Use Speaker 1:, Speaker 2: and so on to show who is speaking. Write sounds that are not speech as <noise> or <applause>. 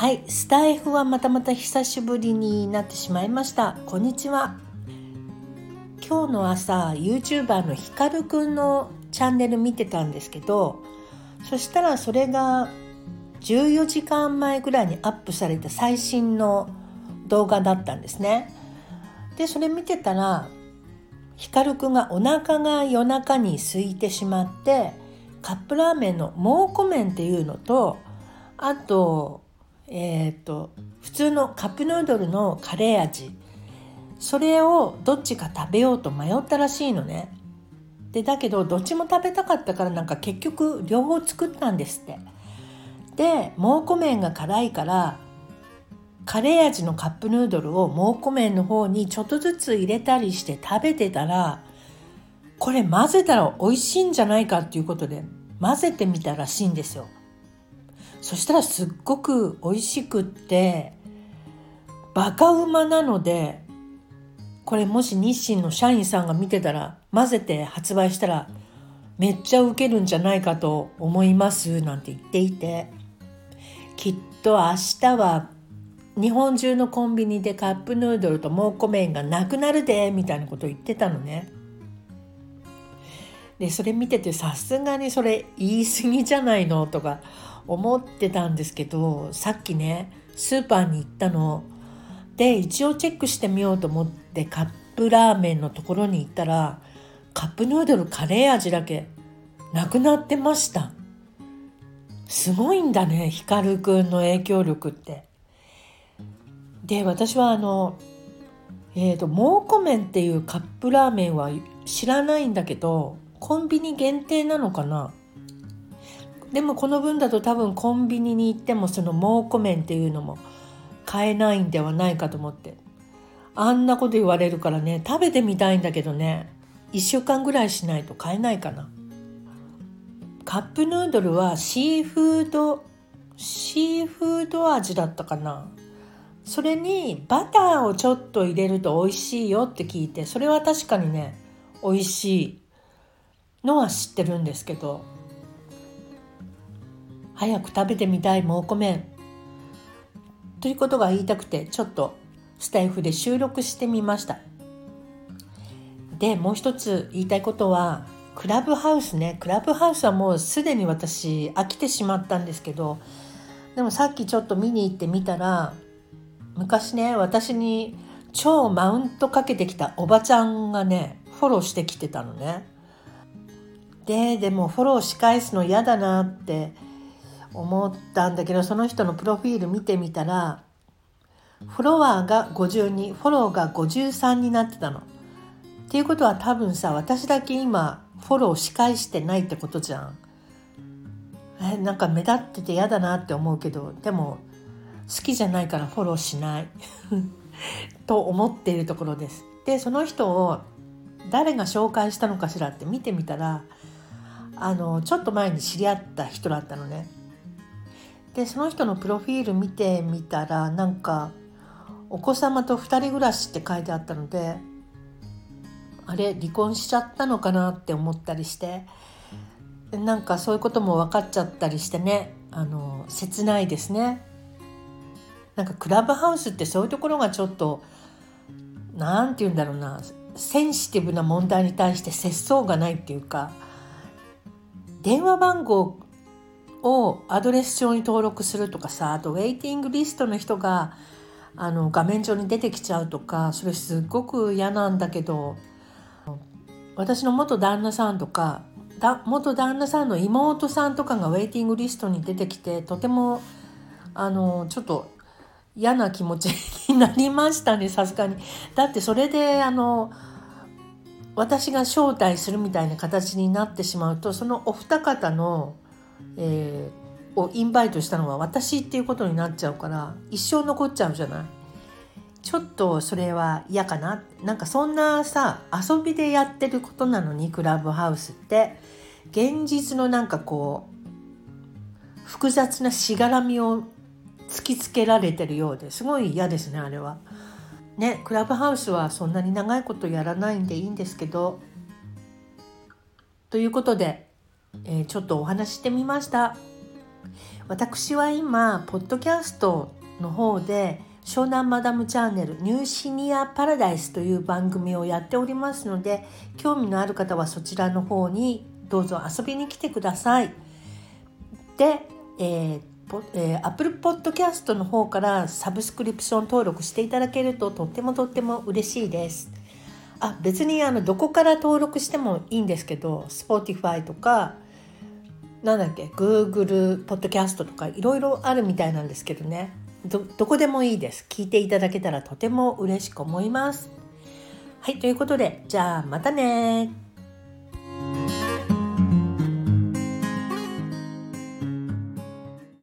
Speaker 1: はいスタイフはまたまた久しぶりになってしまいました。こんにちは。今日の朝 YouTuber のひかるくんのチャンネル見てたんですけどそしたらそれが14時間前ぐらいにアップされた最新の動画だったんですね。でそれ見てたらひかるくんがお腹が夜中に空いてしまってカップラーメンの蒙古麺っていうのとあとえー、っと普通のカップヌードルのカレー味。それをどっちか食べようと迷ったらしいのね。でだけどどっちも食べたかったからなんか結局両方作ったんですって。で蒙古麺が辛いからカレー味のカップヌードルを蒙古麺の方にちょっとずつ入れたりして食べてたらこれ混ぜたら美味しいんじゃないかっていうことで混ぜてみたらしいんですよ。そしたらすっごく美味しくってバカうまなのでこれもし日清の社員さんが見てたら混ぜて発売したらめっちゃウケるんじゃないかと思いますなんて言っていてきっと明日は日本中のコンビニでカップヌードルと蒙古麺がなくなるでみたいなこと言ってたのね。でそれ見ててさすがにそれ言い過ぎじゃないの？とか思ってたんですけどさっきねスーパーに行ったの。で一応チェックしてみようと思ってカップラーメンのところに行ったらカップヌードルカレー味だけなくなってました。すごいんだねひかるくんの影響力って。で私はあのえーと、蒙古麺っていうカップラーメンは知らないんだけどコンビニ限定なのかな。でもこの分だと多分コンビニに行ってもその蒙古麺っていうのも買えないんではないかと思って。あんなこと言われるからね食べてみたいんだけどね1週間ぐらいしないと買えないかな。カップヌードルはシーフードシーフード味だったかな。それにバターをちょっと入れると美味しいよって聞いてそれは確かにね美味しいのは知ってるんですけど早く食べてみたい蒙古麺ということが言いたくてちょっとスタイフで収録してみました。でもう一つ言いたいことはクラブハウスね。クラブハウスはもうすでに私飽きてしまったんですけどでもさっきちょっと見に行ってみたら昔ね私に超マウントかけてきたおばちゃんがねフォローしてきてたのね。ででもフォローし返すの嫌だなって思ったんだけどその人のプロフィール見てみたらフォロワーが52フォローが53になってたの。っていうことは多分さ私だけ今フォローし返してないってことじゃん。えなんか目立ってて嫌だなって思うけどでも好きじゃないからフォローしない <laughs> と思っているところです。でその人を誰が紹介したのかしらって見てみたらあのちょっと前に知り合った人だったのね。でその人のプロフィール見てみたらなんかお子様と2人暮らしって書いてあったのであれ離婚しちゃったのかなって思ったりしてなんかそういうことも分かっちゃったりしてねあの切ないですね。なんかクラブハウスってそういうところがちょっと何て言うんだろうなセンシティブな問題に対して節操がないっていうか電話番号をアドレス帳に登録するとかさあとウェイティングリストの人があの画面上に出てきちゃうとかそれすっごく嫌なんだけど私の元旦那さんとかだ元旦那さんの妹さんとかがウェイティングリストに出てきてとてもあのちょっと嫌な気持ちになりましたねさすがに。だってそれであの私が招待するみたいな形になってしまうとそのお二方のえー、をインバイトしたのは私っていうことになっちゃうから一生残っちゃうじゃない。ちょっとそれは嫌かななんかそんなさ遊びでやってることなのにクラブハウスって現実のなんかこう複雑なしがらみを突きつけられてるようですごい嫌ですねあれは。ねクラブハウスはそんなに長いことやらないんでいいんですけど。ということでえー、ちょっとお話してみました。私は今ポッドキャストの方で湘南マダムチャンネルニューシニアパラダイスという番組をやっておりますので興味のある方はそちらの方にどうぞ遊びに来てください。で、えーえー、Apple Podcast の方からサブスクリプション登録していただけるととってもとっても嬉しいです。あ別にあのどこから登録してもいいんですけど Spotify とかなんだっけ Google ポッドキャストとかいろいろあるみたいなんですけどね。どどこでもいいです。聞いていただけたらとても嬉しく思います。はいということでじゃあまたね